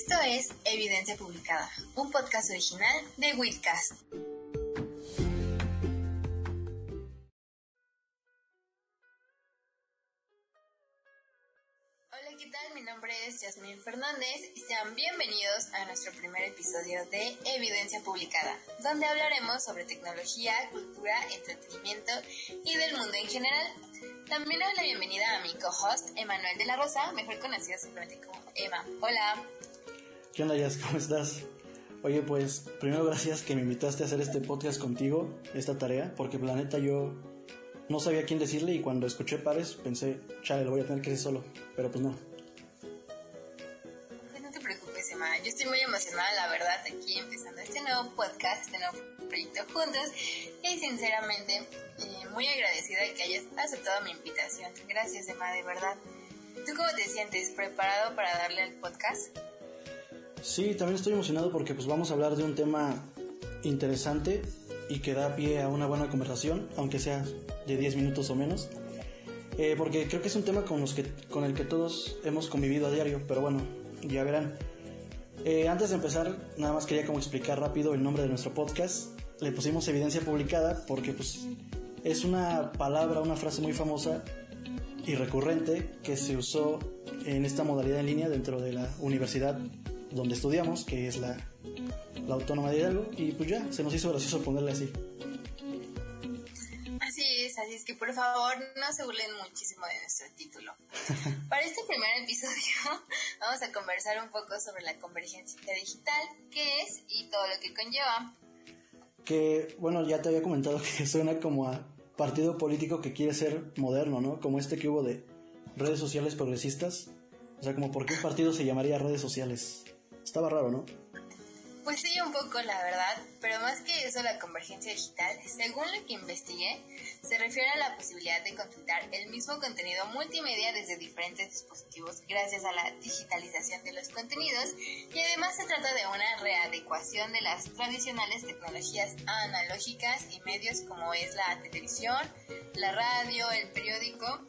Esto es Evidencia Publicada, un podcast original de Witcast. Hola, ¿qué tal? Mi nombre es Yasmín Fernández y sean bienvenidos a nuestro primer episodio de Evidencia Publicada, donde hablaremos sobre tecnología, cultura, entretenimiento y del mundo en general. También doy la bienvenida a mi co-host, Emanuel de la Rosa, mejor conocido simplemente como Emma. Hola. ¿Qué onda, Yas? ¿Cómo estás? Oye, pues primero gracias que me invitaste a hacer este podcast contigo, esta tarea, porque la neta yo no sabía quién decirle y cuando escuché pares pensé, chale, lo voy a tener que decir solo, pero pues no. Pues no te preocupes, Emma, yo estoy muy emocionada, la verdad, aquí empezando este nuevo podcast, este nuevo proyecto juntos y sinceramente eh, muy agradecida de que hayas aceptado mi invitación. Gracias, Emma, de verdad. ¿Tú cómo te sientes? ¿Preparado para darle al podcast? Sí, también estoy emocionado porque pues vamos a hablar de un tema interesante y que da pie a una buena conversación, aunque sea de 10 minutos o menos. Eh, porque creo que es un tema con, los que, con el que todos hemos convivido a diario, pero bueno, ya verán. Eh, antes de empezar, nada más quería como explicar rápido el nombre de nuestro podcast. Le pusimos evidencia publicada porque pues es una palabra, una frase muy famosa y recurrente que se usó en esta modalidad en línea dentro de la universidad donde estudiamos, que es la, la Autónoma de Hidalgo, y pues ya, se nos hizo gracioso ponerle así. Así es, así es que por favor no se burlen muchísimo de nuestro título. Para este primer episodio vamos a conversar un poco sobre la convergencia digital, qué es y todo lo que conlleva. Que, bueno, ya te había comentado que suena como a partido político que quiere ser moderno, ¿no? Como este que hubo de redes sociales progresistas. O sea, como por qué un partido se llamaría redes sociales. Estaba raro, ¿no? Pues sí, un poco la verdad, pero más que eso la convergencia digital, según lo que investigué, se refiere a la posibilidad de consultar el mismo contenido multimedia desde diferentes dispositivos gracias a la digitalización de los contenidos y además se trata de una readecuación de las tradicionales tecnologías analógicas y medios como es la televisión, la radio, el periódico,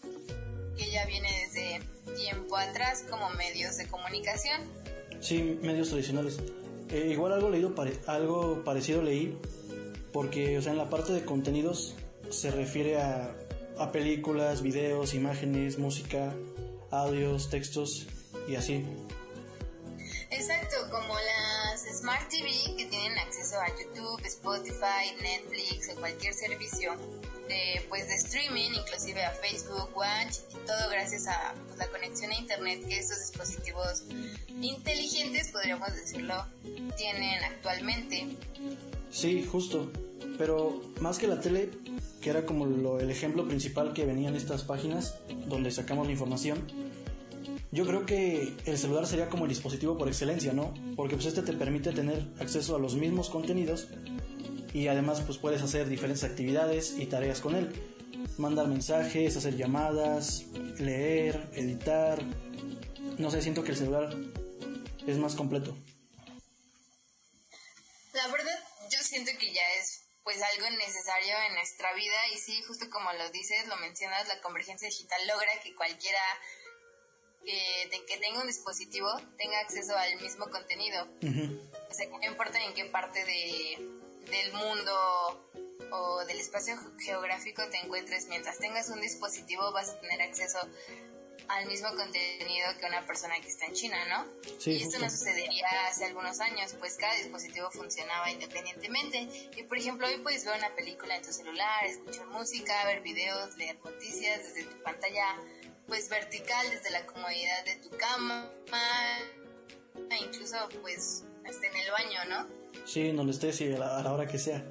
que ya viene desde tiempo atrás como medios de comunicación. Sí, medios tradicionales. Eh, igual algo leído, algo parecido leí, porque, o sea, en la parte de contenidos se refiere a, a películas, videos, imágenes, música, audios, textos y así. Exacto, como las Smart TV que tienen acceso a YouTube, Spotify, Netflix o cualquier servicio de, pues, de streaming, inclusive a Facebook, Watch, y todo gracias a pues, la conexión a Internet que estos dispositivos inteligentes, podríamos decirlo, tienen actualmente. Sí, justo. Pero más que la tele, que era como lo, el ejemplo principal que venían estas páginas donde sacamos la información, yo creo que el celular sería como el dispositivo por excelencia, ¿no? Porque pues este te permite tener acceso a los mismos contenidos y además pues puedes hacer diferentes actividades y tareas con él. Mandar mensajes, hacer llamadas, leer, editar. No sé, siento que el celular es más completo. La verdad, yo siento que ya es pues algo necesario en nuestra vida y sí, justo como lo dices, lo mencionas, la convergencia digital logra que cualquiera que, que tenga un dispositivo tenga acceso al mismo contenido. O sea, que no importa en qué parte de, del mundo o del espacio geográfico te encuentres, mientras tengas un dispositivo vas a tener acceso al mismo contenido que una persona que está en China, ¿no? Sí, y esto no sucedería hace algunos años, pues cada dispositivo funcionaba independientemente. Y por ejemplo, hoy puedes ver una película en tu celular, escuchar música, ver videos, leer noticias desde tu pantalla, pues vertical, desde la comodidad de tu cama, e incluso pues hasta en el baño, ¿no? Sí, en donde estés y a la, a la hora que sea.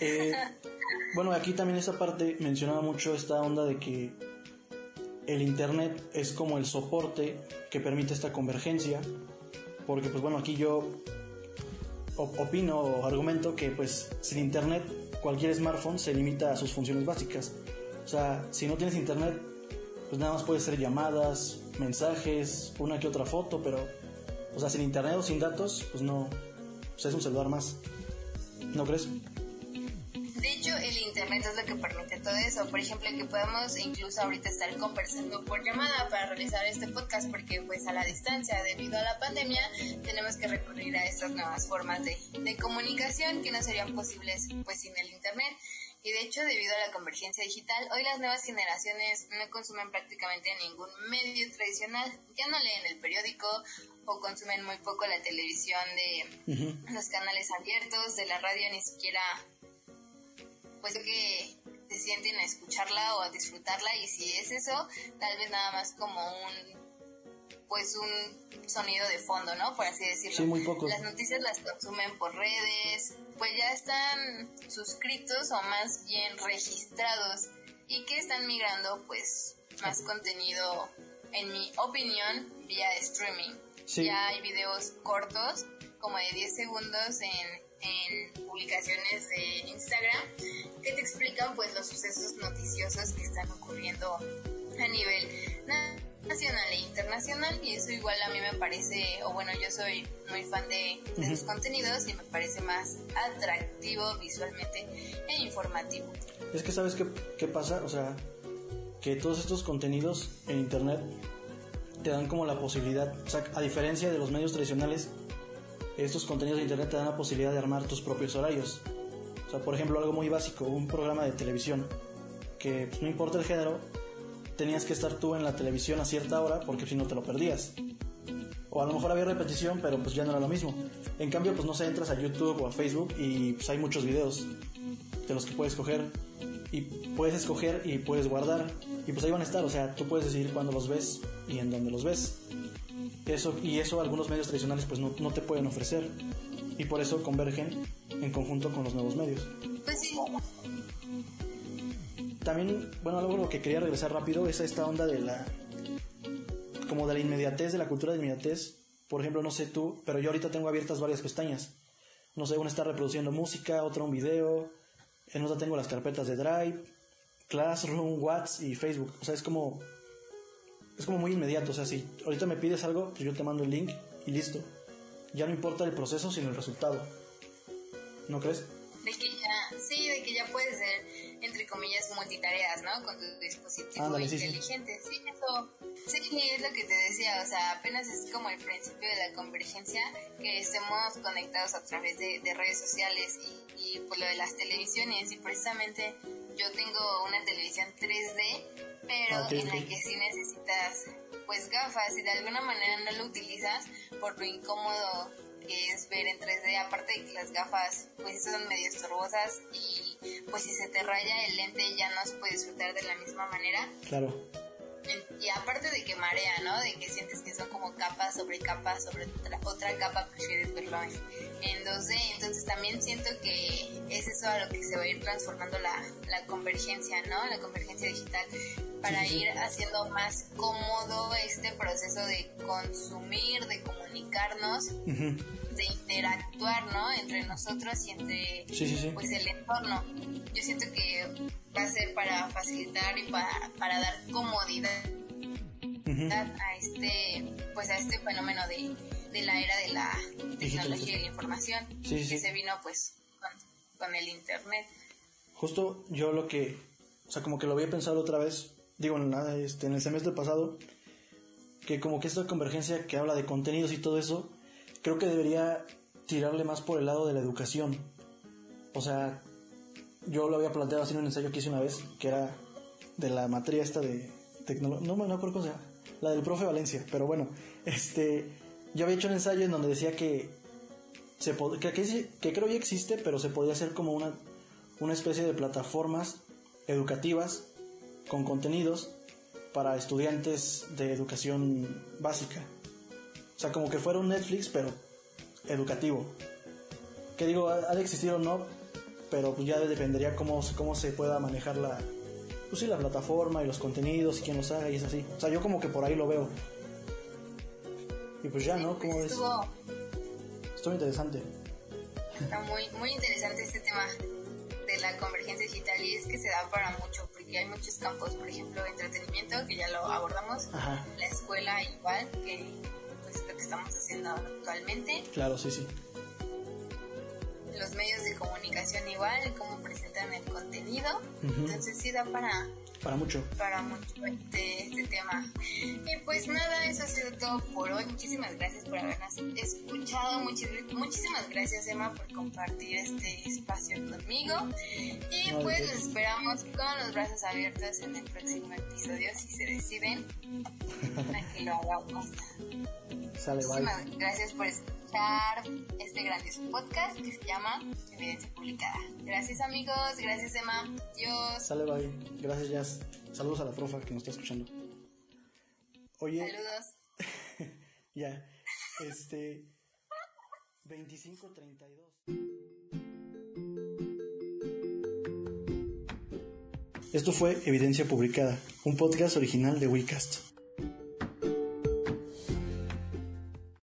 Eh, bueno, aquí también esta parte mencionaba mucho esta onda de que el Internet es como el soporte que permite esta convergencia, porque pues bueno, aquí yo op- opino o argumento que pues sin Internet cualquier smartphone se limita a sus funciones básicas. O sea, si no tienes Internet, pues nada más puedes hacer llamadas, mensajes, una que otra foto, pero, o sea, sin Internet o sin datos, pues no, pues es un celular más. ¿No crees? De hecho, el internet es lo que permite todo eso. Por ejemplo, que podamos incluso ahorita estar conversando por llamada para realizar este podcast porque pues a la distancia debido a la pandemia tenemos que recurrir a estas nuevas formas de, de comunicación que no serían posibles pues sin el internet. Y de hecho, debido a la convergencia digital, hoy las nuevas generaciones no consumen prácticamente ningún medio tradicional. Ya no leen el periódico o consumen muy poco la televisión de los canales abiertos, de la radio ni siquiera, pues que se sienten a escucharla o a disfrutarla. Y si es eso, tal vez nada más como un pues un sonido de fondo, ¿no? Por así decirlo. Sí, muy poco. Las noticias las consumen por redes, pues ya están suscritos o más bien registrados y que están migrando pues más contenido, en mi opinión, vía streaming. Ya hay videos cortos, como de 10 segundos en, en publicaciones de Instagram, que te explican pues los sucesos noticiosos que están ocurriendo a nivel nacional e internacional y eso igual a mí me parece, o bueno, yo soy muy fan de, de sus contenidos y me parece más atractivo visualmente e informativo. Es que sabes qué, qué pasa, o sea, que todos estos contenidos en internet te dan como la posibilidad, o sea, a diferencia de los medios tradicionales, estos contenidos de internet te dan la posibilidad de armar tus propios horarios. O sea, por ejemplo, algo muy básico, un programa de televisión, que pues, no importa el género, tenías que estar tú en la televisión a cierta hora porque si no te lo perdías. O a lo mejor había repetición, pero pues ya no era lo mismo. En cambio, pues no sé, entras a YouTube o a Facebook y pues hay muchos videos de los que puedes escoger y puedes escoger y puedes guardar y pues ahí van a estar, o sea, tú puedes decidir cuándo los ves y en dónde los ves. Eso, y eso algunos medios tradicionales pues no, no te pueden ofrecer y por eso convergen en conjunto con los nuevos medios. Pues sí, también, bueno, algo lo que quería regresar rápido es a esta onda de la. como de la inmediatez, de la cultura de inmediatez. Por ejemplo, no sé tú, pero yo ahorita tengo abiertas varias pestañas. No sé, una está reproduciendo música, otra un video, en otra tengo las carpetas de Drive, Classroom, WhatsApp y Facebook. O sea, es como. Es como muy inmediato. O sea, si ahorita me pides algo, pues yo te mando el link y listo. Ya no importa el proceso, sino el resultado. ¿No crees? De que ya, sí, de que ya puede ser comillas, multitareas, ¿no? Con tu dispositivo inteligente. Sí, eso, sí, es lo que te decía, o sea, apenas es como el principio de la convergencia, que estemos conectados a través de, redes sociales y, y por lo de las televisiones, y precisamente yo tengo una televisión 3D, pero en la que sí necesitas pues gafas y de alguna manera no lo utilizas por lo incómodo que es ver en 3D, aparte de que las gafas pues son medio estorbosas y pues si se te raya el lente ya no se puede disfrutar de la misma manera. Claro. Y aparte de que marea, ¿no? De que sientes que son como capas sobre capas sobre otra, capa, prefieres verlo en, 2D. Entonces también siento que es eso a lo que se va a ir transformando la, la convergencia, ¿no? La convergencia digital para ir haciendo más cómodo este proceso de consumir, de comunicarnos, de interactuar, ¿no? Entre nosotros y entre pues el entorno. Yo siento que va a ser para facilitar y para, para dar comodidad a este pues a este fenómeno de, de la era de la tecnología y la información que se vino pues con, con el internet. Justo yo lo que, o sea, como que lo había pensado otra vez digo, en, este, en el semestre pasado, que como que esta convergencia que habla de contenidos y todo eso, creo que debería tirarle más por el lado de la educación. O sea, yo lo había planteado así en un ensayo que hice una vez, que era de la materia esta de tecnología, no me acuerdo cómo se la del profe Valencia, pero bueno, este, yo había hecho un ensayo en donde decía que se que, que, que creo ya existe, pero se podía hacer como una, una especie de plataformas educativas con contenidos para estudiantes de educación básica. O sea, como que fuera un Netflix, pero educativo. Que digo, ha de existir o no, pero pues ya dependería cómo, cómo se pueda manejar la, pues sí, la plataforma y los contenidos y quién los haga y es así. O sea, yo como que por ahí lo veo. Y pues ya, ¿no? ¿Cómo ves? Estuvo interesante. Está muy, muy interesante este tema de la convergencia digital y es que se da para mucho, porque hay muchos campos, por ejemplo, entretenimiento, que ya lo abordamos, la escuela igual, que estamos haciendo actualmente. Claro, sí, sí. los medios de comunicación igual, cómo presentan el contenido. Entonces sí da para para mucho. Para mucho este, este tema. Y pues nada, eso ha sido todo por hoy. Muchísimas gracias por habernos escuchado. muchísimas gracias, Emma, por compartir este espacio conmigo. Y pues los esperamos con los brazos abiertos en el próximo episodio si se deciden a que lo hagamos. Sale, Muchísimas gracias por escuchar este grandioso podcast que se llama Evidencia Publicada. Gracias amigos, gracias Emma, Dios. Sale, bye. Gracias, Jazz. Saludos a la profa que nos está escuchando. Oye. Saludos. ya, este... 2532. Esto fue Evidencia Publicada, un podcast original de WeCast.